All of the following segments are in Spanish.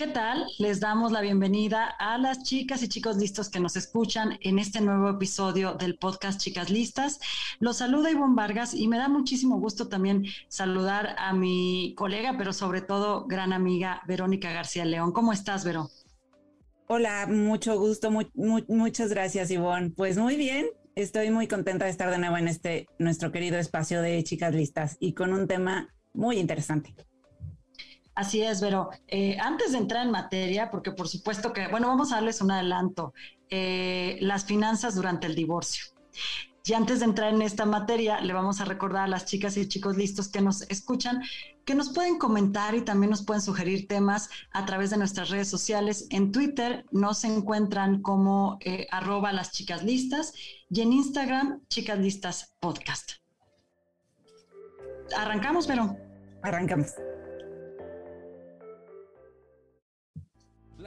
¿Qué tal? Les damos la bienvenida a las chicas y chicos listos que nos escuchan en este nuevo episodio del podcast Chicas Listas. Los saluda Ivonne Vargas y me da muchísimo gusto también saludar a mi colega, pero sobre todo gran amiga Verónica García León. ¿Cómo estás, Vero? Hola, mucho gusto, muchas gracias, Ivonne. Pues muy bien, estoy muy contenta de estar de nuevo en este nuestro querido espacio de Chicas Listas y con un tema muy interesante. Así es, pero eh, antes de entrar en materia, porque por supuesto que, bueno, vamos a darles un adelanto, eh, las finanzas durante el divorcio. Y antes de entrar en esta materia, le vamos a recordar a las chicas y chicos listos que nos escuchan que nos pueden comentar y también nos pueden sugerir temas a través de nuestras redes sociales. En Twitter nos encuentran como eh, arroba las chicas listas y en Instagram chicas listas podcast. Arrancamos, pero. Arrancamos.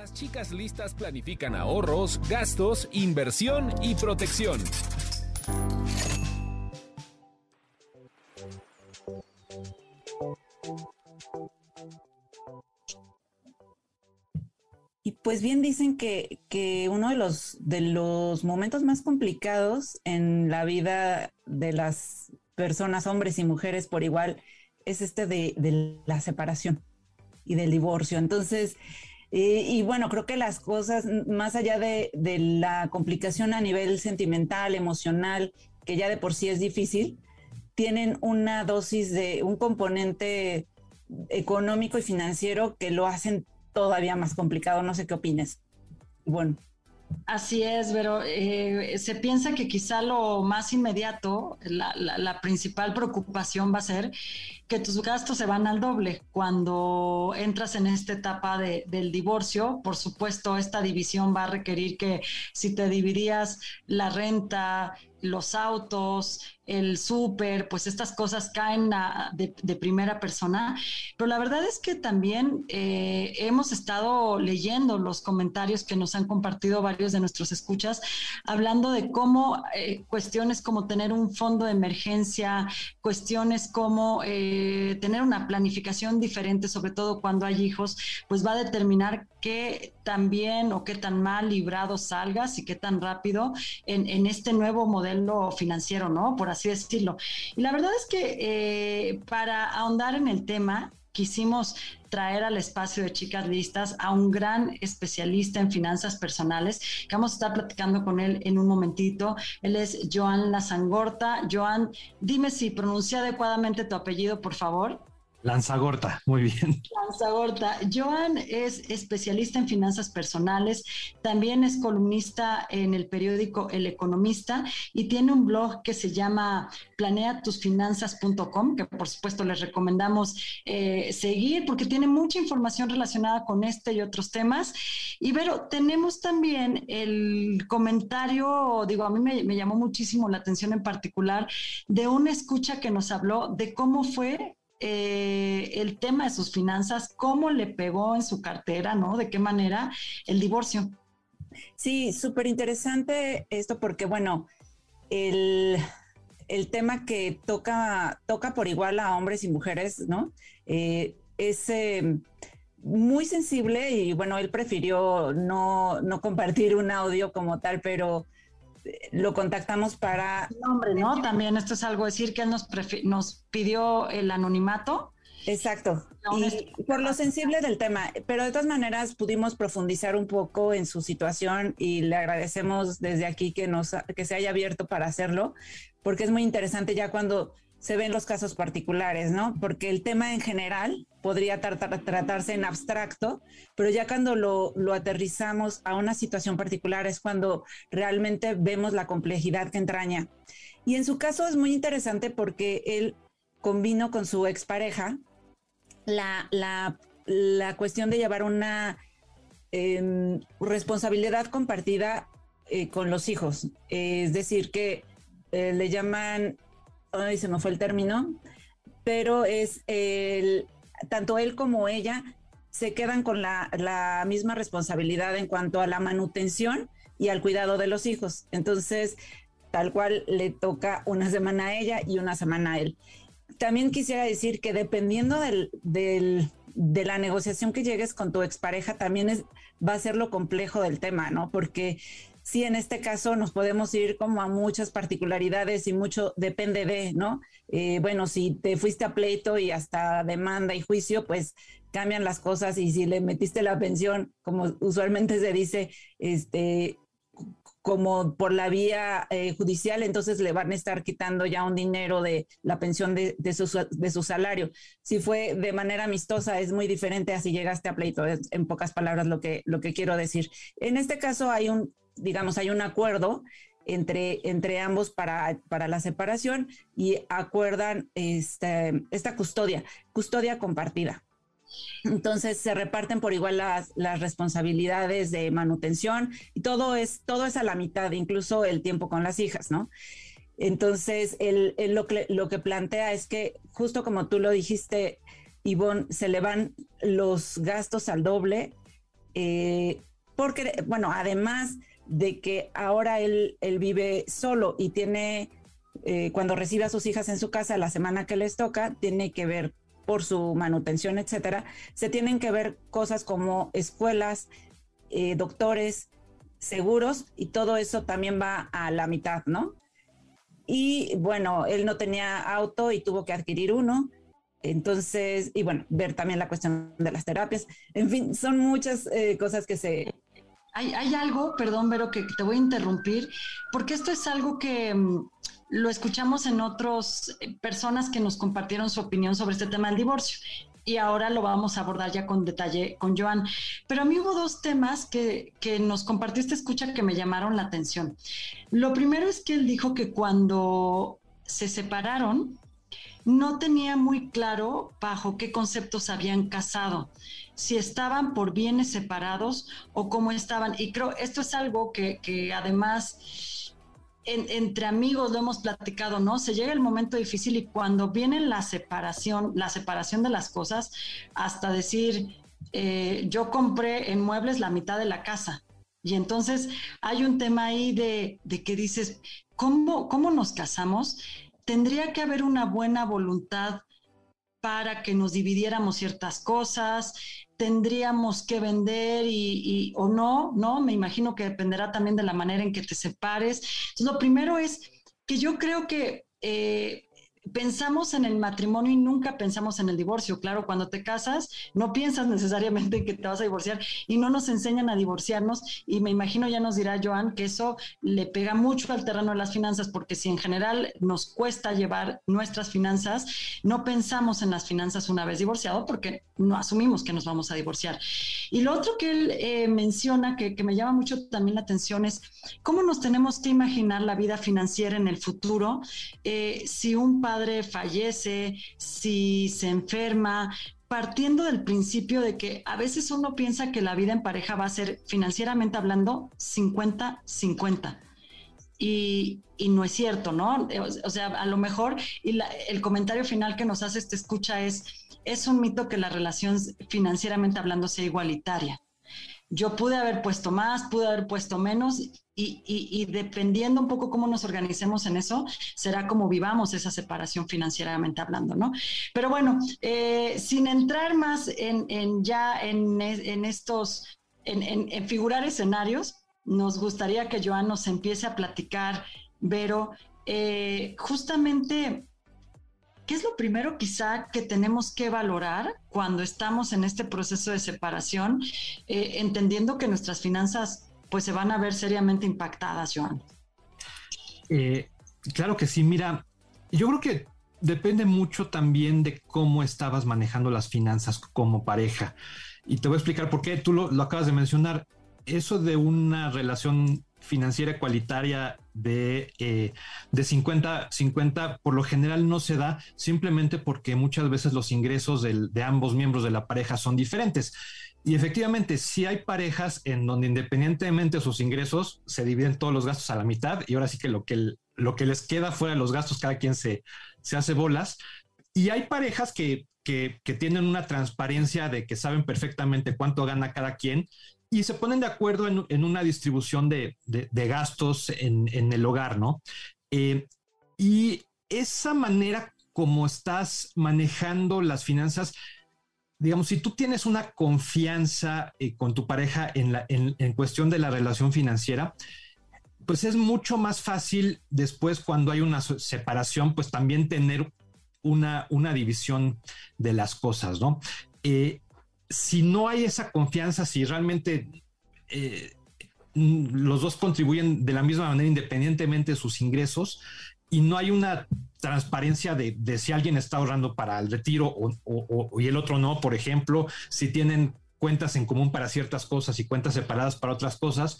Las chicas listas planifican ahorros, gastos, inversión y protección. Y pues bien dicen que, uno de los, de los momentos más complicados en la vida de las personas, hombres y mujeres por igual, es este de, de la separación y del divorcio. Entonces, y bueno, creo que las cosas, más allá de, la complicación a nivel sentimental, emocional, que ya de por sí es difícil, tienen una dosis de un componente económico y financiero que lo hacen todavía más complicado. No sé qué opines. Bueno. Así es, pero eh, se piensa que quizá lo más inmediato, la, principal preocupación va a ser que tus gastos se van al doble cuando entras en esta etapa del divorcio. Por supuesto, esta división va a requerir que si te dividías la renta, los autos, el súper, pues estas cosas caen de, primera persona. Pero la verdad es que también eh, hemos estado leyendo los comentarios que nos han compartido varios de nuestros escuchas, hablando de cómo eh, cuestiones como tener un fondo de emergencia, cuestiones como eh, tener una planificación diferente, sobre todo cuando hay hijos, pues va a determinar qué tan bien o qué tan mal librado salgas y qué tan rápido en, este nuevo modelo financiero, ¿no? Así decirlo. Y la verdad es que eh, para ahondar en el tema, quisimos traer al espacio de Chicas Listas a un gran especialista en finanzas personales, que vamos a estar platicando con él en un momentito. Él es Joan Lazangorta. Joan, dime si pronuncia adecuadamente tu apellido, por favor. Lanzagorta, muy bien. Lanzagorta. Joan es especialista en finanzas personales, también es columnista en el periódico El Economista y tiene un blog que se llama planeatusfinanzas.com, que por supuesto les recomendamos eh, seguir porque tiene mucha información relacionada con este y otros temas. Y pero tenemos también el comentario, digo, a mí me llamó muchísimo la atención en particular de una escucha que nos habló de cómo fue eh, el tema de sus finanzas, cómo le pegó en su cartera, ¿no? De qué manera el divorcio. Sí, súper interesante esto porque, bueno, el, tema que toca, toca por igual a hombres y mujeres, ¿no? Eh, es eh, muy sensible y, bueno, él prefirió no, no compartir un audio como tal, pero lo contactamos para... Nombre, ¿no? También esto es algo decir que él nos, nos pidió el anonimato. Exacto. Y por lo sensible del tema, pero de todas maneras pudimos profundizar un poco en su situación y le agradecemos desde aquí que nos que se haya abierto para hacerlo, porque es muy interesante ya cuando se ven los casos particulares, ¿no? Porque el tema en general podría tratarse en abstracto, pero ya cuando lo, aterrizamos a una situación particular es cuando realmente vemos la complejidad que entraña. Y en su caso es muy interesante porque él combinó con su expareja la, la, la cuestión de llevar una em, responsabilidad compartida eh, con los hijos. es decir, que eh, le llaman, ay, se me fue el término, pero es el, tanto él como ella se quedan con la, la, misma responsabilidad en cuanto a la manutención y al cuidado de los hijos. Entonces, tal cual le toca una semana a ella y una semana a él. También quisiera decir que dependiendo del, de la negociación que llegues con tu expareja, también es, va a ser lo complejo del tema, ¿no? Porque sí, en este caso nos podemos ir como a muchas particularidades y mucho depende de, ¿no? Eh, bueno, si te fuiste a pleito y hasta demanda y juicio, pues cambian las cosas y si le metiste la pensión, como usualmente se dice, este, como por la vía eh, judicial, entonces le van a estar quitando ya un dinero de la pensión de, su, de, su, salario. Si fue de manera amistosa, es muy diferente a si llegaste a pleito, es, en pocas palabras lo que, lo que quiero decir. En este caso hay un, digamos, hay un acuerdo entre, entre ambos para, para la separación y acuerdan este, esta custodia, custodia compartida. Entonces se reparten por igual las, las, responsabilidades de manutención y todo es, todo es a la mitad, incluso el tiempo con las hijas, ¿no? Entonces, el, el, lo, que, lo que plantea es que, justo como tú lo dijiste, Ivonne, se le van los gastos al doble, eh, porque, bueno, además de que ahora él, él vive solo y tiene, eh, cuando recibe a sus hijas en su casa la semana que les toca, tiene que ver por su manutención, etcétera, se tienen que ver cosas como escuelas, eh, doctores, seguros y todo eso también va a la mitad, ¿no? Y bueno, él no tenía auto y tuvo que adquirir uno. Entonces, y bueno, ver también la cuestión de las terapias. En fin, son muchas eh, cosas que se... Hay, algo, perdón, Vero, que te voy a interrumpir, porque esto es algo que mm, lo escuchamos en otras eh, personas que nos compartieron su opinión sobre este tema del divorcio. Y ahora lo vamos a abordar ya con detalle con Joan. Pero a mí hubo dos temas que, que nos compartiste escucha que me llamaron la atención. Lo primero es que él dijo que cuando se separaron, no tenía muy claro bajo qué conceptos habían casado, si estaban por bienes separados o cómo estaban. Y creo, esto es algo que, que además entre amigos lo hemos platicado, ¿no? Se llega el momento difícil y cuando viene la separación, la separación de las cosas, hasta decir, eh, yo compré en muebles la mitad de la casa. Y entonces hay un tema ahí de, de que dices, ¿cómo, ¿cómo nos casamos? Tendría que haber una buena voluntad para que nos dividiéramos ciertas cosas, tendríamos que vender y, o no, ¿no? Me imagino que dependerá también de la manera en que te separes. Entonces, lo primero es que yo creo que eh, pensamos en el matrimonio y nunca pensamos en el divorcio. Claro, cuando te casas, no piensas necesariamente que te vas a divorciar y no nos enseñan a divorciarnos. Y me imagino, ya nos dirá Joan, que eso le pega mucho al terreno de las finanzas, porque si en general nos cuesta llevar nuestras finanzas, no pensamos en las finanzas una vez divorciado, porque no asumimos que nos vamos a divorciar. Y lo otro que él eh, menciona, que, que me llama mucho también la atención, es cómo nos tenemos que imaginar la vida financiera en el futuro eh, si un padre padre fallece, si se enferma, partiendo del principio de que a veces uno piensa que la vida en pareja va a ser financieramente hablando 50-50. Y, y, no es cierto, ¿no? O, sea, a lo mejor, y el comentario final que nos hace este escucha es, es un mito que la relación financieramente hablando sea igualitaria. Yo pude haber puesto más, pude haber puesto menos, y, dependiendo un poco cómo nos organicemos en eso, será como vivamos esa separación financieramente hablando, ¿no? Pero bueno, eh, sin entrar más en, ya en, estos, en, figurar escenarios, nos gustaría que Joan nos empiece a platicar, Vero, eh, justamente, ¿qué es lo primero quizá que tenemos que valorar cuando estamos en este proceso de separación, eh, entendiendo que nuestras finanzas pues se van a ver seriamente impactadas, Joan. Eh, claro que sí, mira, yo creo que depende mucho también de cómo estabas manejando las finanzas como pareja. Y te voy a explicar por qué tú lo, acabas de mencionar. Eso de una relación financiera ecualitaria de, eh, de 50, 50 por lo general no se da simplemente porque muchas veces los ingresos de ambos miembros de la pareja son diferentes. Y efectivamente, si hay parejas en donde independientemente de sus ingresos se dividen todos los gastos a la mitad y ahora sí que lo que, lo que les queda fuera de los gastos, cada quien se, se hace bolas. Y hay parejas que, que, tienen una transparencia de que saben perfectamente cuánto gana cada quien y se ponen de acuerdo en, una distribución de, gastos en, el hogar, ¿no? Eh, y esa manera como estás manejando las finanzas, digamos, si tú tienes una confianza eh, con tu pareja en, la, cuestión de la relación financiera, pues es mucho más fácil después cuando hay una separación, pues también tener una, una división de las cosas, ¿no? Eh, si no hay esa confianza, si realmente eh, los dos contribuyen de la misma manera independientemente de sus ingresos y no hay una transparencia de, si alguien está ahorrando para el retiro o, y el otro no, por ejemplo, si tienen cuentas en común para ciertas cosas y cuentas separadas para otras cosas,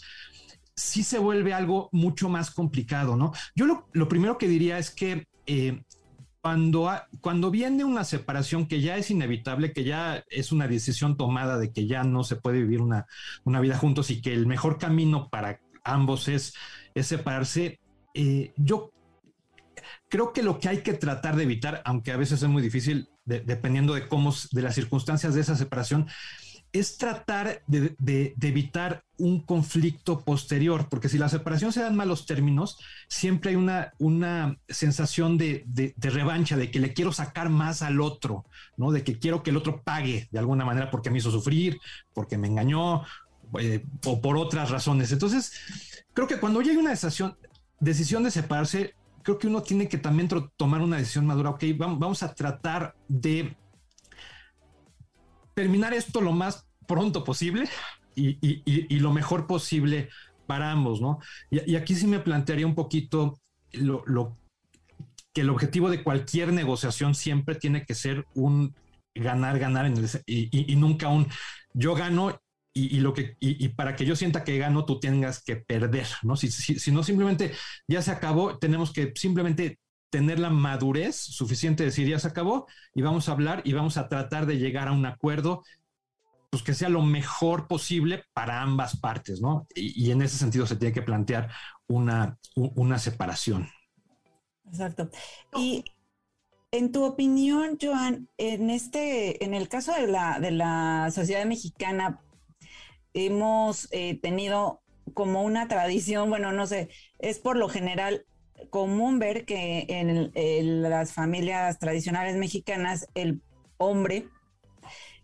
sí se vuelve algo mucho más complicado, ¿no? Yo lo, primero que diría es que eh, cuando, cuando viene una separación que ya es inevitable, que ya es una decisión tomada de que ya no se puede vivir una, vida juntos y que el mejor camino para ambos es, es separarse, eh, yo creo que lo que hay que tratar de evitar, aunque a veces es muy difícil, dependiendo de cómo, de las circunstancias de esa separación, es tratar de, evitar un conflicto posterior, porque si la separación se da en malos términos, siempre hay una, una sensación de, revancha, de que le quiero sacar más al otro, ¿no? De que quiero que el otro pague de alguna manera porque me hizo sufrir, porque me engañó eh, o por otras razones. Entonces, creo que cuando llega una decisión, decisión de separarse, creo que uno tiene que también tomar una decisión madura. Ok, vamos a tratar de terminar esto lo más pronto posible y, lo mejor posible para ambos, ¿no? Y, aquí sí me plantearía un poquito lo, que el objetivo de cualquier negociación siempre tiene que ser un ganar, ganar y, nunca un yo gano y, lo que y, para que yo sienta que gano tú tengas que perder, ¿no? Si, si, no simplemente ya se acabó, tenemos que simplemente tener la madurez suficiente de decir ya se acabó y vamos a hablar y vamos a tratar de llegar a un acuerdo pues que sea lo mejor posible para ambas partes, ¿no? Y, en ese sentido se tiene que plantear una, una separación. Exacto. Y en tu opinión, Joan, en este, en el caso de la, de la sociedad mexicana, hemos eh, tenido como una tradición, bueno, no sé, es por lo general común ver que en, las familias tradicionales mexicanas el hombre,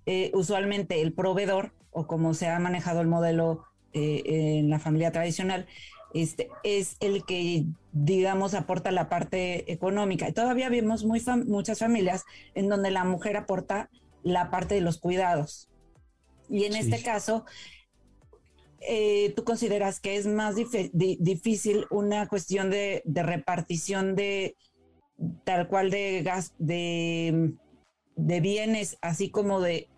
eh, usualmente el proveedor, o como se ha manejado el modelo eh, en la familia tradicional, este, es el que, digamos, aporta la parte económica. Y todavía vemos muy muchas familias en donde la mujer aporta la parte de los cuidados. Y en este caso, eh, tú consideras que es más difícil una cuestión de, repartición de tal cual de gas, de, bienes, así como de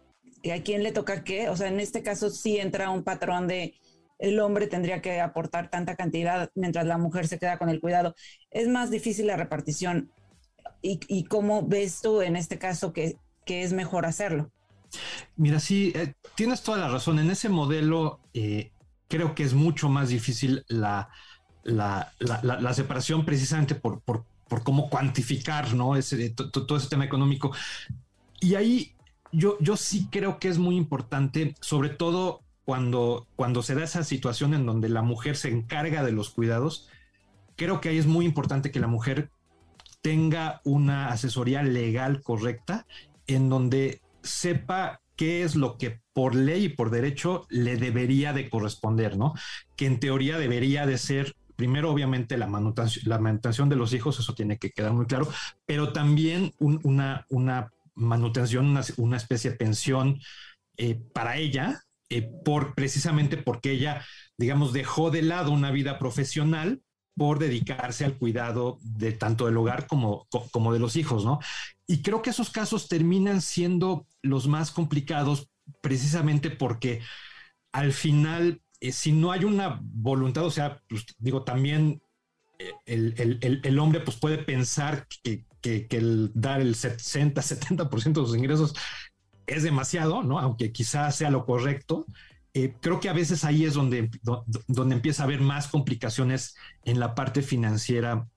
a quién le toca qué? O sea, en este caso sí entra un patrón de el hombre tendría que aportar tanta cantidad mientras la mujer se queda con el cuidado. Es más difícil la repartición. ¿Y, cómo ves tú en este caso que, es mejor hacerlo? Mira, sí, eh, tienes toda la razón. En ese modelo eh, creo que es mucho más difícil la, la, la, separación precisamente por, por, por, cómo cuantificar ¿no? ese, todo ese tema económico. Y ahí yo, yo sí creo que es muy importante, sobre todo cuando, cuando se da esa situación en donde la mujer se encarga de los cuidados, creo que ahí es muy importante que la mujer tenga una asesoría legal correcta en donde sepa qué es lo que por ley y por derecho le debería de corresponder, ¿no? Que en teoría debería de ser primero, obviamente, la manutención, la manutención de los hijos, eso tiene que quedar muy claro, pero también una, una manutención, una, especie de pensión eh, para ella, eh, por precisamente porque ella, digamos, dejó de lado una vida profesional por dedicarse al cuidado de tanto del hogar como, como de los hijos, ¿no? Y creo que esos casos terminan siendo los más complicados precisamente porque al final eh, si no hay una voluntad, o sea, pues, digo, también eh, el, hombre pues puede pensar que, el dar el 60, 70% de sus ingresos es demasiado, ¿no? Aunque quizás sea lo correcto. Eh, creo que a veces ahí es donde, donde empieza a haber más complicaciones en la parte financiera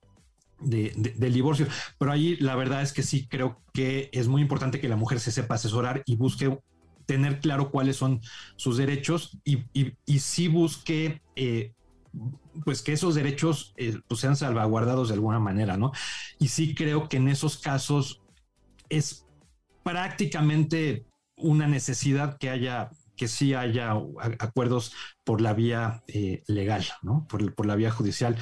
del divorcio. Pero ahí la verdad es que sí creo que es muy importante que la mujer se sepa asesorar y busque tener claro cuáles son sus derechos y, y, sí busque eh, pues que esos derechos eh, pues sean salvaguardados de alguna manera, ¿no? Y sí creo que en esos casos es prácticamente una necesidad que haya que sí haya acuerdos por la vía eh, legal, ¿no? Por, por, la vía judicial,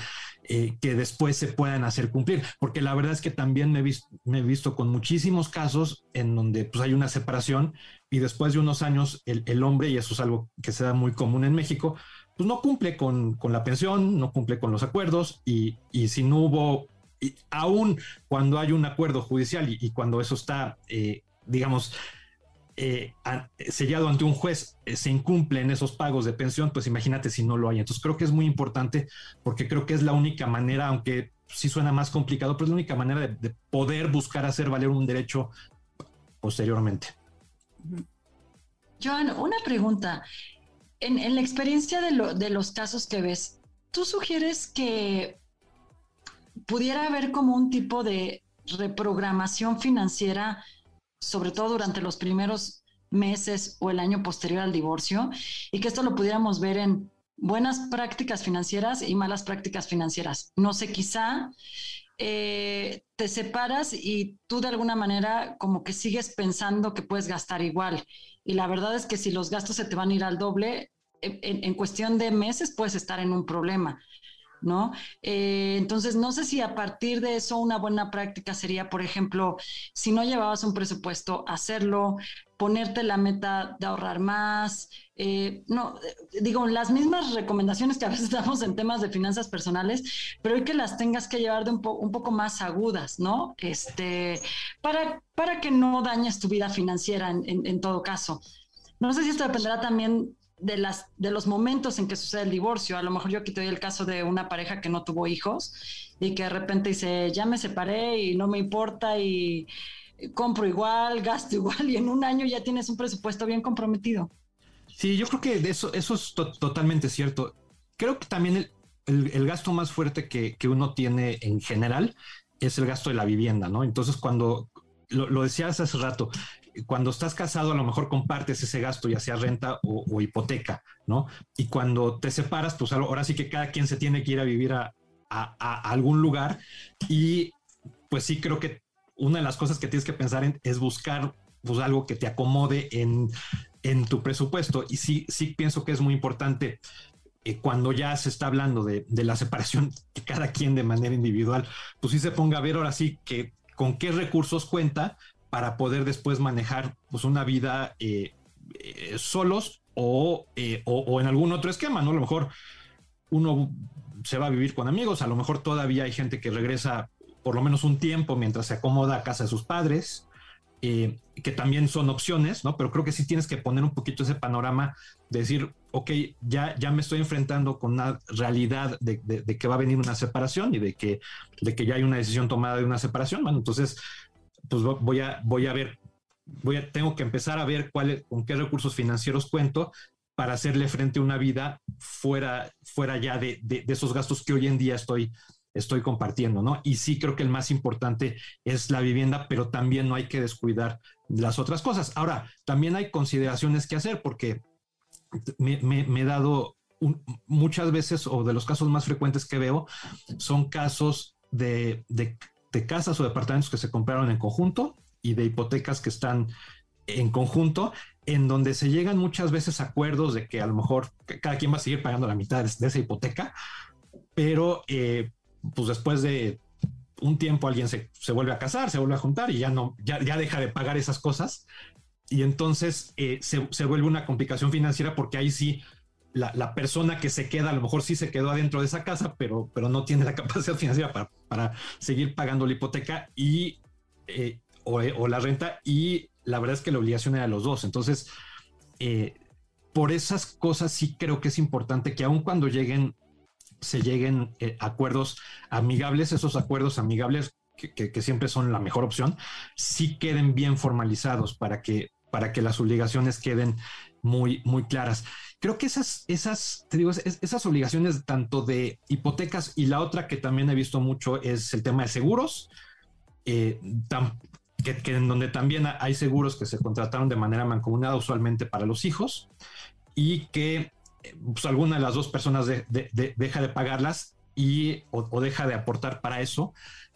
que después se puedan hacer cumplir. Porque la verdad es que también me he, visto, me he visto con muchísimos casos en donde pues, hay una separación y después de unos años el, hombre, y eso es algo que se da muy común en México, pues no cumple con, la pensión, no cumple con los acuerdos y, si no hubo, aún cuando hay un acuerdo judicial y, cuando eso está, eh, digamos, eh, sellado ante un juez, eh, se incumplen esos pagos de pensión, pues imagínate si no lo hay. Entonces creo que es muy importante porque creo que es la única manera, aunque sí suena más complicado, pero es la única manera de, de poder buscar hacer valer un derecho posteriormente. Joan, una pregunta. En, la experiencia de, los casos que ves, ¿tú sugieres que pudiera haber como un tipo de reprogramación financiera, sobre todo durante los primeros meses o el año posterior al divorcio, y que esto lo pudiéramos ver en buenas prácticas financieras y malas prácticas financieras? No sé, quizá eh, te separas y tú de alguna manera como que sigues pensando que puedes gastar igual. Y la verdad es que si los gastos se te van a ir al doble, en, cuestión de meses puedes estar en un problema. ¿No? Eh, entonces, no sé si a partir de eso una buena práctica sería, por ejemplo, si no llevabas un presupuesto, hacerlo, ponerte la meta de ahorrar más. Eh, no, digo, las mismas recomendaciones que a veces damos en temas de finanzas personales, pero que las tengas que llevar de un, poco más agudas, ¿no? Este, para, para que no dañes tu vida financiera en todo caso. No sé si esto dependerá también de, las, de los momentos en que sucede el divorcio. A lo mejor yo aquí te doy el caso de una pareja que no tuvo hijos y que de repente dice, ya me separé y no me importa y compro igual, gasto igual y en un año ya tienes un presupuesto bien comprometido. Sí, yo creo que eso, eso es totalmente cierto. Creo que también el, gasto más fuerte que, uno tiene en general es el gasto de la vivienda, ¿no? Entonces, cuando lo, lo decías hace rato, cuando estás casado a lo mejor compartes ese gasto, ya sea renta o, hipoteca, ¿no? Y cuando te separas, pues ahora sí que cada quien se tiene que ir a vivir a, algún lugar y pues sí creo que una de las cosas que tienes que pensar en es buscar pues algo que te acomode en, tu presupuesto y sí, sí pienso que es muy importante eh, cuando ya se está hablando de, de, la separación, que cada quien de manera individual, pues sí se ponga a ver ahora sí que con qué recursos cuenta para poder después manejar pues, una vida eh, eh, solos eh, o, en algún otro esquema, ¿no? A lo mejor uno se va a vivir con amigos, a lo mejor todavía hay gente que regresa por lo menos un tiempo mientras se acomoda a casa de sus padres, que también son opciones, ¿no? Pero creo que sí tienes que poner un poquito ese panorama de decir, ok, ya, ya me estoy enfrentando con una realidad de, de, que va a venir una separación y de que, de que ya hay una decisión tomada de una separación. Bueno, entonces pues voy a, voy a ver, voy a, tengo que empezar a ver cuál, con qué recursos financieros cuento para hacerle frente a una vida fuera, fuera ya de, de, esos gastos que hoy en día estoy, estoy compartiendo, ¿no? Y sí creo que el más importante es la vivienda, pero también no hay que descuidar las otras cosas. Ahora, también hay consideraciones que hacer porque me, me, he dado muchas veces, o de los casos más frecuentes que veo, son casos de, de de casas o departamentos que se compraron en conjunto y de hipotecas que están en conjunto, en donde se llegan muchas veces acuerdos de que a lo mejor cada quien va a seguir pagando la mitad de, esa hipoteca, pero eh, pues después de un tiempo alguien se, vuelve a casar, se vuelve a juntar y ya no, ya, ya deja de pagar esas cosas. Y entonces eh, se, se, vuelve una complicación financiera porque ahí sí la, persona que se queda, a lo mejor sí se quedó adentro de esa casa, pero, pero no tiene la capacidad financiera para, para seguir pagando la hipoteca y, eh, o, la renta, y la verdad es que la obligación era de los dos. Entonces, eh, por esas cosas sí creo que es importante que aun cuando lleguen, se lleguen eh, acuerdos amigables, esos acuerdos amigables que, siempre son la mejor opción, sí queden bien formalizados para que, para que las obligaciones queden muy, muy claras. Creo que esas, esas, te digo, esas obligaciones tanto de hipotecas y la otra que también he visto mucho es el tema de seguros, eh, que, en donde también hay seguros que se contrataron de manera mancomunada usualmente para los hijos y que pues, alguna de las dos personas deja de pagarlas y o, deja de aportar para eso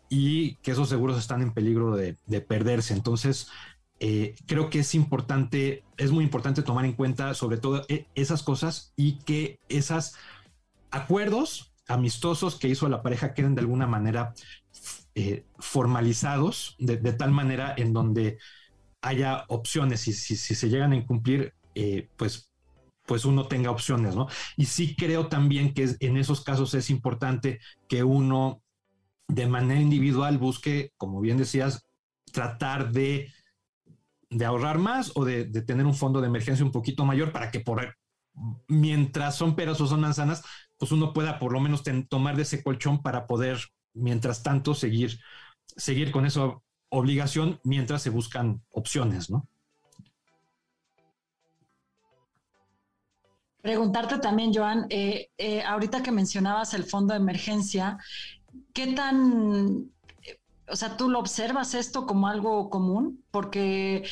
y que esos seguros están en peligro de, perderse. Entonces, eh, creo que es importante, es muy importante tomar en cuenta sobre todo e, esas cosas y que esos acuerdos amistosos que hizo la pareja queden de alguna manera eh, formalizados, de, tal manera en donde haya opciones y si, se llegan a incumplir, eh, pues pues uno tenga opciones, ¿no? Y sí creo también que en esos casos es importante que uno de manera individual busque, como bien decías, tratar de, de ahorrar más o de, tener un fondo de emergencia un poquito mayor para que por mientras son peras o son manzanas, pues uno pueda por lo menos tomar de ese colchón para poder, mientras tanto, seguir, seguir con esa obligación mientras se buscan opciones, ¿no? Preguntarte también, Joan, eh, eh, ahorita que mencionabas el fondo de emergencia, ¿qué tan, o sea, tú lo observas esto como algo común? Porque, eh,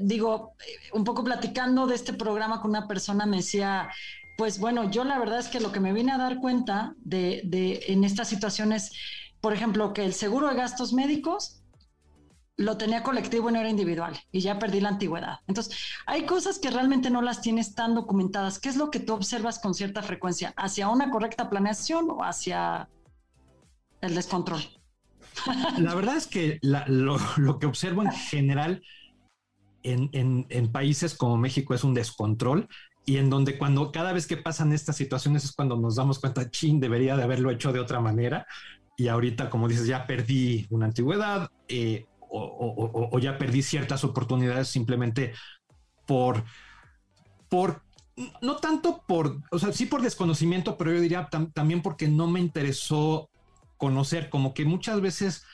digo, un poco platicando de este programa con una persona me decía, pues bueno, yo la verdad es que lo que me vine a dar cuenta de, de en estas situaciones, por ejemplo, que el seguro de gastos médicos lo tenía colectivo y no era individual y ya perdí la antigüedad. Entonces, hay cosas que realmente no las tienes tan documentadas. ¿Qué es lo que tú observas con cierta frecuencia? ¿Hacia una correcta planeación o hacia el descontrol. La verdad es que lo, que observo en general en, países como México es un descontrol y en donde cuando cada vez que pasan estas situaciones es cuando nos damos cuenta, chin, debería de haberlo hecho de otra manera. Y ahorita, como dices, ya perdí una antigüedad eh, o, ya perdí ciertas oportunidades simplemente por, por no tanto por, o sea, sí por desconocimiento, pero yo diría también porque no me interesó conocer, como que muchas veces,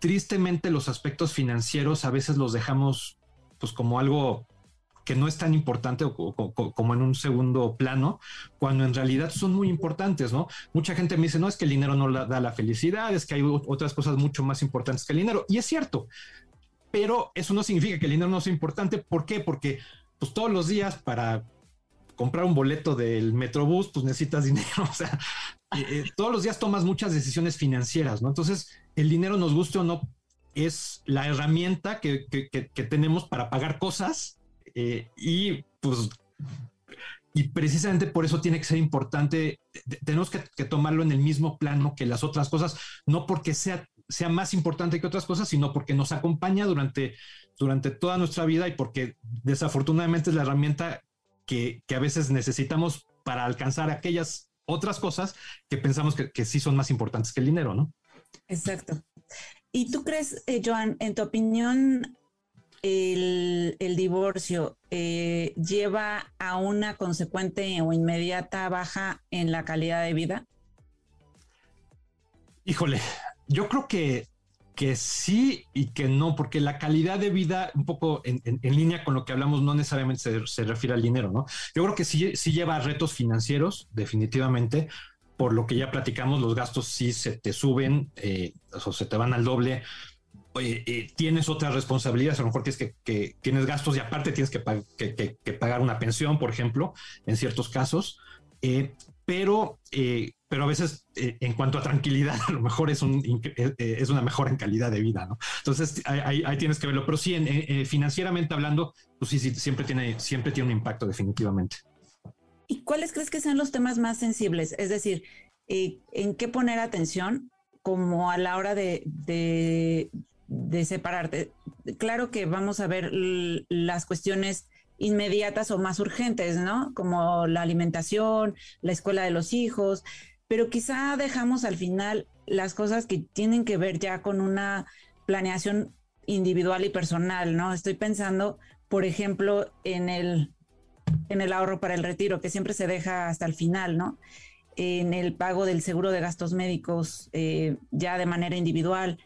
tristemente, los aspectos financieros a veces los dejamos pues como algo que no es tan importante como en un segundo plano, cuando en realidad son muy importantes, ¿no? Mucha gente me dice, no, es que el dinero no da la felicidad, es que hay otras cosas mucho más importantes que el dinero, y es cierto, pero eso no significa que el dinero no sea importante, ¿por qué? Porque pues todos los días para comprar un boleto del Metrobús, pues necesitas dinero, o sea, eh, eh, todos los días tomas muchas decisiones financieras, ¿no? Entonces, el dinero, nos guste o no, es la herramienta que, tenemos para pagar cosas eh, y pues y precisamente por eso tiene que ser importante, tenemos que, tomarlo en el mismo plano que las otras cosas, no porque sea, sea más importante que otras cosas, sino porque nos acompaña durante, durante toda nuestra vida y porque desafortunadamente es la herramienta que, que a veces necesitamos para alcanzar aquellas otras cosas que pensamos que, sí son más importantes que el dinero, ¿no? Exacto. ¿Y tú crees, eh, Joan, en tu opinión, el, divorcio eh, lleva a una consecuente o inmediata baja en la calidad de vida? Híjole, yo creo que que sí y que no, porque la calidad de vida, un poco en, línea con lo que hablamos, no necesariamente se, refiere al dinero, ¿no? Yo creo que sí, sí lleva retos financieros, definitivamente, por lo que ya platicamos, los gastos sí se te suben eh, o se te van al doble. Eh, tienes otras responsabilidades, a lo mejor tienes que, tienes gastos y aparte tienes que, pagar una pensión, por ejemplo, en ciertos casos. Eh, pero, eh, pero a veces eh, en cuanto a tranquilidad, a lo mejor es, un, eh, es una mejora en calidad de vida, ¿no? Entonces ahí, tienes que verlo, pero sí, financieramente hablando, pues sí, sí, siempre tiene, siempre tiene un impacto definitivamente. ¿Y cuáles crees que sean los temas más sensibles? Es decir, ¿en qué poner atención como a la hora de, de, de separarte? Claro que vamos a ver las cuestiones inmediatas o más urgentes, ¿no? Como la alimentación, la escuela de los hijos, pero quizá dejamos al final las cosas que tienen que ver ya con una planeación individual y personal, ¿no? Estoy pensando, por ejemplo, en el en el ahorro para el retiro, que siempre se deja hasta el final, ¿no? En el pago del seguro de gastos médicos eh, ya de manera individual.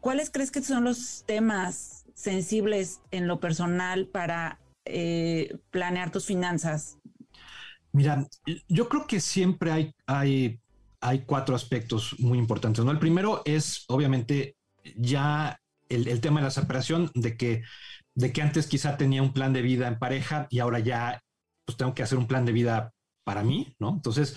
¿Cuáles crees que son los temas sensibles en lo personal para eh, planear tus finanzas? Mira, yo creo que siempre hay, hay, hay cuatro aspectos muy importantes. ¿no? El primero es, obviamente, ya el, tema de la separación, de que de que antes quizá tenía un plan de vida en pareja y ahora ya pues tengo que hacer un plan de vida para mí, ¿no? Entonces,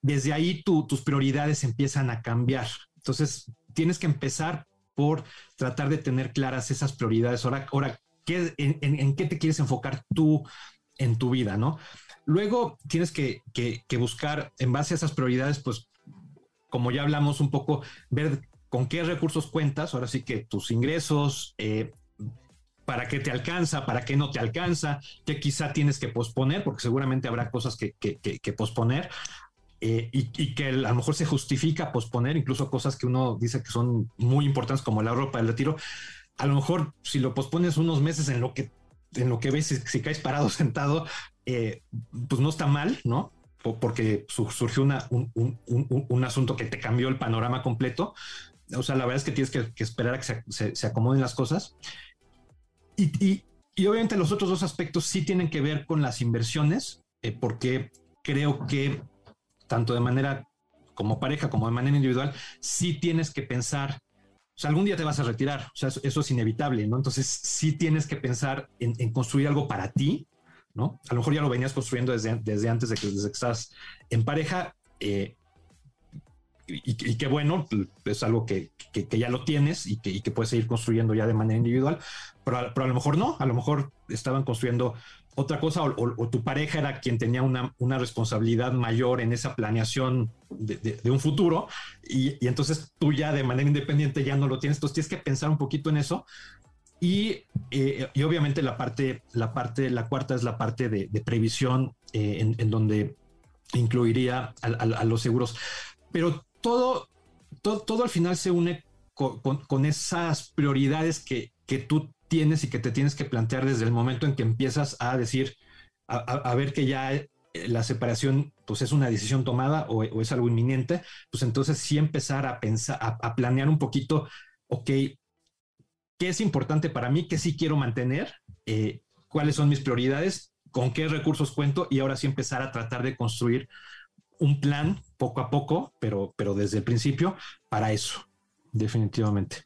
desde ahí tus prioridades empiezan a cambiar. Entonces, tienes que empezar por tratar de tener claras esas prioridades. Ahora, ahora ¿qué, en, qué te quieres enfocar tú en tu vida, ¿no? Luego tienes que, buscar, en base a esas prioridades, pues, como ya hablamos un poco, ver con qué recursos cuentas, ahora sí que tus ingresos, eh, para qué te alcanza, para qué no te alcanza, qué quizá tienes que posponer, porque seguramente habrá cosas que, posponer. Eh, y, que a lo mejor se justifica posponer, incluso cosas que uno dice que son muy importantes como el ahorro para el retiro. A lo mejor si lo pospones unos meses en lo que, en lo que ves, si, caes parado sentado, eh, pues no está mal, ¿no? Porque surgió una, un, asunto que te cambió el panorama completo. O sea, la verdad es que tienes que, esperar a que se, se acomoden las cosas. Y, obviamente los otros dos aspectos sí tienen que ver con las inversiones, eh, porque creo que tanto de manera como pareja como de manera individual, sí tienes que pensar, o sea, algún día te vas a retirar, o sea, eso, es inevitable, ¿no? Entonces sí tienes que pensar en, construir algo para ti, A lo mejor ya lo venías construyendo desde, antes de que, que estás en pareja, eh, y, y, qué bueno, es algo que, ya lo tienes y que, puedes seguir construyendo ya de manera individual, pero a, pero a, lo mejor no, a lo mejor estaban construyendo otra cosa o, tu pareja era quien tenía una, responsabilidad mayor en esa planeación de, un futuro y, entonces tú ya de manera independiente ya no lo tienes, entonces tienes que pensar un poquito en eso. Y, eh, obviamente la parte, la parte, la cuarta es la parte de, previsión eh, en, donde incluiría a los seguros. Pero todo, todo, al final se une con, esas prioridades que, tú tienes y que te tienes que plantear desde el momento en que empiezas a decir, a, ver que ya eh, la separación pues es una decisión tomada o, es algo inminente, pues entonces sí empezar a pensar, a, planear un poquito, ok, ¿qué es importante para mí? ¿Qué sí quiero mantener? Eh, ¿Cuáles son mis prioridades? ¿Con qué recursos cuento? Y ahora sí empezar a tratar de construir un plan poco a poco, pero, pero desde el principio para eso, definitivamente.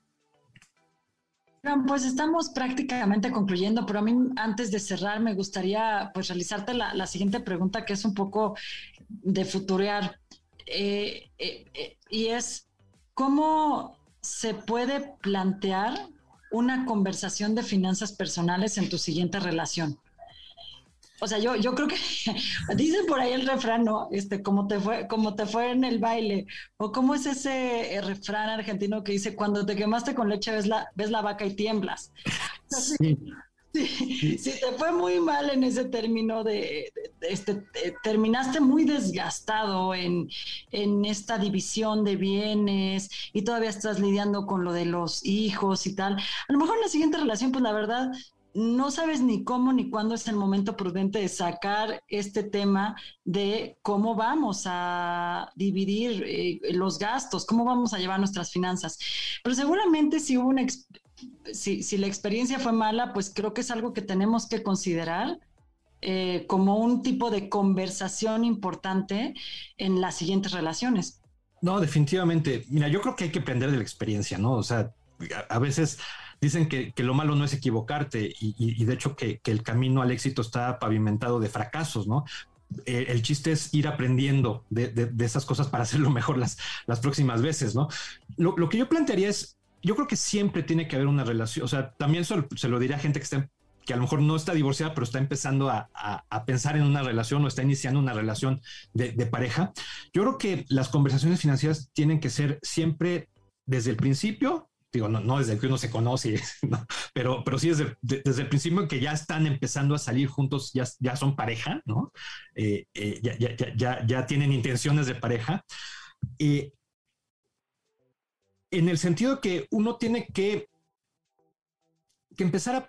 Pues estamos prácticamente concluyendo, pero a mí antes de cerrar me gustaría pues realizarte la, siguiente pregunta que es un poco de futurear eh, eh, y es cómo se puede plantear una conversación de finanzas personales en tu siguiente relación. O sea, yo, yo creo que dicen por ahí el refrán, ¿no? Este, como te fue, como te fue en el baile. O cómo es ese eh, refrán argentino que dice, cuando te quemaste con leche ves la, ves la vaca y tiemblas. Sí. Si, te fue muy mal en ese término de, este, terminaste muy desgastado en, en, esta división de bienes y todavía estás lidiando con lo de los hijos y tal. A lo mejor en la siguiente relación, pues la verdad, no sabes ni cómo ni cuándo es el momento prudente de sacar este tema de cómo vamos a dividir eh, los gastos, cómo vamos a llevar nuestras finanzas. Pero seguramente si hubo una, si, si, la experiencia fue mala, pues creo que es algo que tenemos que considerar. Eh, como un tipo de conversación importante en las siguientes relaciones. No, definitivamente. Mira, yo creo que hay que aprender de la experiencia, ¿no? O sea, a veces dicen que, lo malo no es equivocarte y, de hecho que, el camino al éxito está pavimentado de fracasos, ¿no? Eh, el chiste es ir aprendiendo de, esas cosas para hacerlo mejor las, las próximas veces, ¿no? Lo, que yo plantearía es, yo creo que siempre tiene que haber una relación, o sea, también se lo diría a gente que está que a lo mejor no está divorciada, pero está empezando a, pensar en una relación o está iniciando una relación de, pareja. Yo creo que las conversaciones financieras tienen que ser siempre desde el principio digo, no, desde que uno se conoce, pero, pero sí desde, desde, el principio que ya están empezando a salir juntos, ya, ya son pareja, ¿no? Eh, eh, ya, ya, ya, ya, tienen intenciones de pareja. En el sentido que uno tiene que, que empezar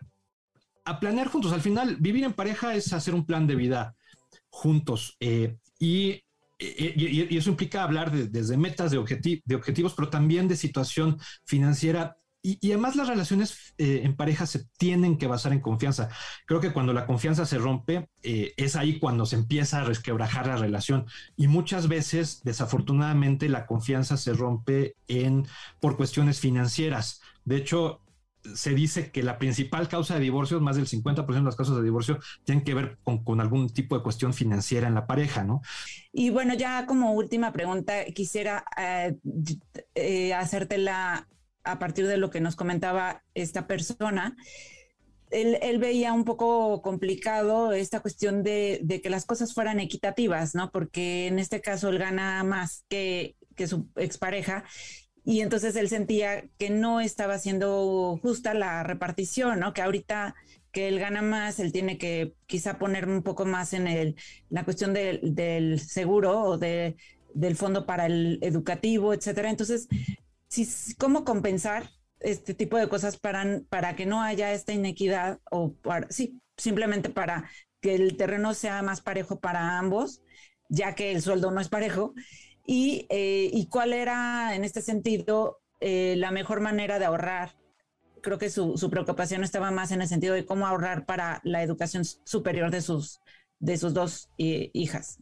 a planear juntos. Al final, vivir en pareja es hacer un plan de vida juntos eh, y, y, eso implica hablar de, desde metas, de, de objetivos, pero también de situación financiera y, además las relaciones eh, en pareja se tienen que basar en confianza. Creo que cuando la confianza se rompe, eh, es ahí cuando se empieza a resquebrajar la relación. Y muchas veces, desafortunadamente, la confianza se rompe en, por cuestiones financieras. De hecho, se dice que la principal causa de divorcio, más del 50% de las causas de divorcio, tienen que ver con, algún tipo de cuestión financiera en la pareja, ¿no? Y bueno, ya como última pregunta, quisiera eh, eh, hacértela a partir de lo que nos comentaba esta persona. Él, veía un poco complicado esta cuestión de, que las cosas fueran equitativas, ¿no? Porque en este caso él gana más que, que su expareja y entonces él sentía que no estaba siendo justa la repartición, ¿no? Que ahorita que él gana más, él tiene que quizá poner un poco más en el, la cuestión del seguro o de, del fondo para el educativo, etcétera. Entonces, ¿cómo compensar este tipo de cosas para, para que no haya esta inequidad o para, sí, simplemente para que el terreno sea más parejo para ambos, ya que el sueldo no es parejo? Eh, y, cuál era en este sentido eh, la mejor manera de ahorrar. Creo que su, preocupación estaba más en el sentido de cómo ahorrar para la educación superior de sus, de sus dos eh, hijas.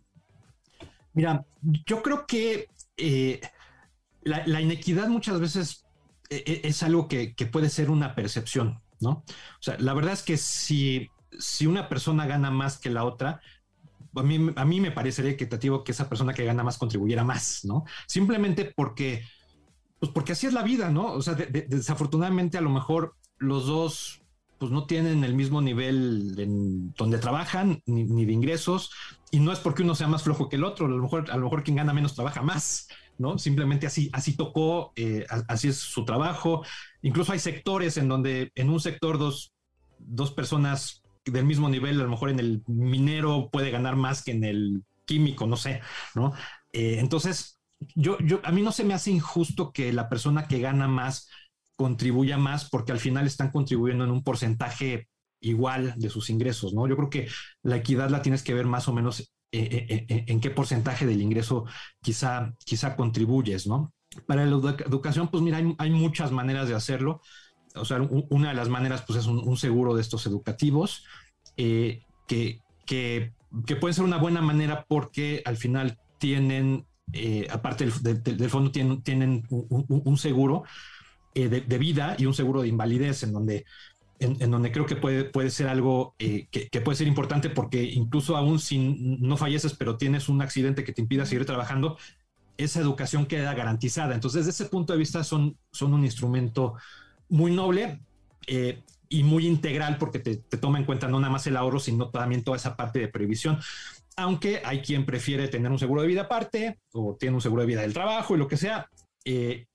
Mira, yo creo que la, inequidad muchas veces es algo que, puede ser una percepción, ¿no? O sea, la verdad es que si, si una persona gana más que la otra, a mí, a mí me parecería equitativo que esa persona que gana más contribuyera más, ¿no? Simplemente porque, pues porque así es la vida, ¿no? O sea, desafortunadamente a lo mejor los dos pues no tienen el mismo nivel en donde trabajan ni, de ingresos y no es porque uno sea más flojo que el otro, a lo mejor, a lo mejor quien gana menos trabaja más, ¿no? Simplemente así, así tocó, eh, así es su trabajo. Incluso hay sectores en donde en un sector dos, dos personas del mismo nivel, a lo mejor en el minero puede ganar más que en el químico, no sé, ¿no? Eh, entonces, yo, yo, a mí no se me hace injusto que la persona que gana más contribuya más porque al final están contribuyendo en un porcentaje igual de sus ingresos, ¿no? Yo creo que la equidad la tienes que ver más o menos eh, eh, en qué porcentaje del ingreso quizá, quizá contribuyes, ¿no? Para la educación, pues mira, hay, hay muchas maneras de hacerlo o sea, una de las maneras pues es un, seguro de estos educativos eh, que, que, puede ser una buena manera porque al final tienen, eh, aparte del, fondo, tienen, un, seguro eh, de, vida y un seguro de invalidez en donde, en, donde creo que puede, puede ser algo que, que, puede ser importante porque incluso aún si no falleces pero tienes un accidente que te impida seguir trabajando, esa educación queda garantizada. Entonces, desde ese punto de vista son, son un instrumento muy noble eh, y muy integral porque te, toma en cuenta no nada más el ahorro, sino también toda esa parte de previsión. Aunque hay quien prefiere tener un seguro de vida aparte o tiene un seguro de vida del trabajo y lo que sea, eh,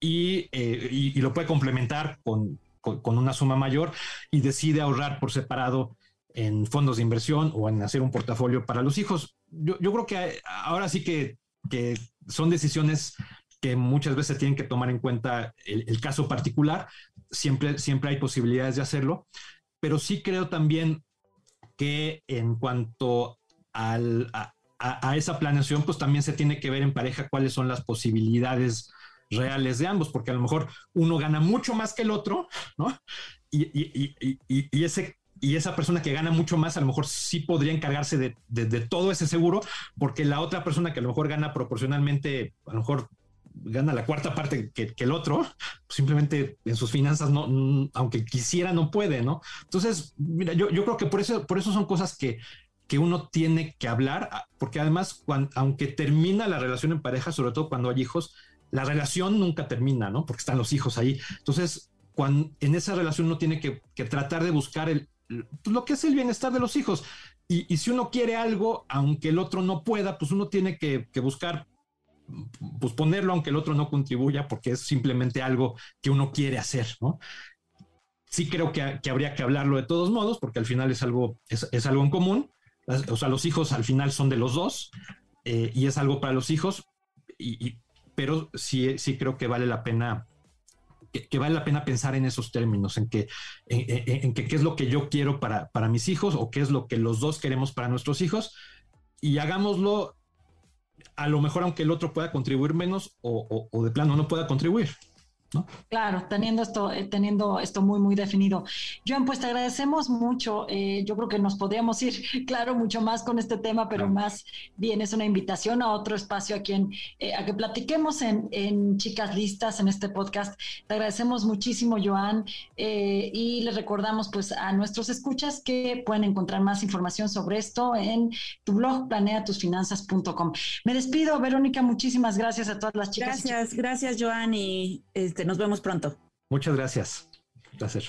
eh, y, lo puede complementar con, una suma mayor y decide ahorrar por separado en fondos de inversión o en hacer un portafolio para los hijos. Yo, creo que ahora sí que, que son decisiones que muchas veces tienen que tomar en cuenta el, caso particular. Siempre, siempre hay posibilidades de hacerlo, pero sí creo también que en cuanto al, a, esa planeación, pues también se tiene que ver en pareja cuáles son las posibilidades reales de ambos, porque a lo mejor uno gana mucho más que el otro, ¿no? Y, y, y, ese y esa persona que gana mucho más a lo mejor sí podría encargarse de, de, todo ese seguro, porque la otra persona que a lo mejor gana proporcionalmente, a lo mejor gana la cuarta parte que, el otro, simplemente en sus finanzas no, aunque quisiera, no puede, ¿no? Entonces, mira, yo, yo creo que por eso, por eso son cosas que, que uno tiene que hablar, ah, porque además, aunque termina la relación en pareja, sobre todo cuando hay hijos, la relación nunca termina, ¿no? Porque están los hijos ahí. Entonces, cuando, en esa relación uno tiene que, tratar de buscar el, pues, lo que es el bienestar de los hijos. Y, si uno quiere algo, aunque el otro no pueda, pues uno tiene que, que buscar pues ponerlo aunque el otro no contribuya porque es simplemente algo que uno quiere hacer, ¿no? Sí creo que, habría que hablarlo de todos modos porque al final es algo, es, algo en común, o sea, los hijos al final son de los dos eh, y es algo para los hijos, y, pero sí, sí creo que vale la pena que, vale la pena pensar en esos términos, en que, en, que qué es lo que yo quiero para, para mis hijos o qué es lo que los dos queremos para nuestros hijos y hagámoslo a lo mejor aunque el otro pueda contribuir menos o de plano no pueda contribuir. Claro, teniendo esto, eh, teniendo esto muy, muy definido. Joan, pues te agradecemos mucho. Eh, yo creo que nos podríamos ir, claro, mucho más con este tema, pero más bien es una invitación a otro espacio a quien, eh, a que platiquemos en, Chicas Listas, en este podcast. Te agradecemos muchísimo, Joan, y le recordamos pues a nuestros escuchas que pueden encontrar más información sobre esto en tu blog planeatusfinanzas.com. Me despido, Verónica, muchísimas gracias a todas las chicas. Gracias, gracias, Joan, y este nos vemos pronto. Muchas gracias. Un placer.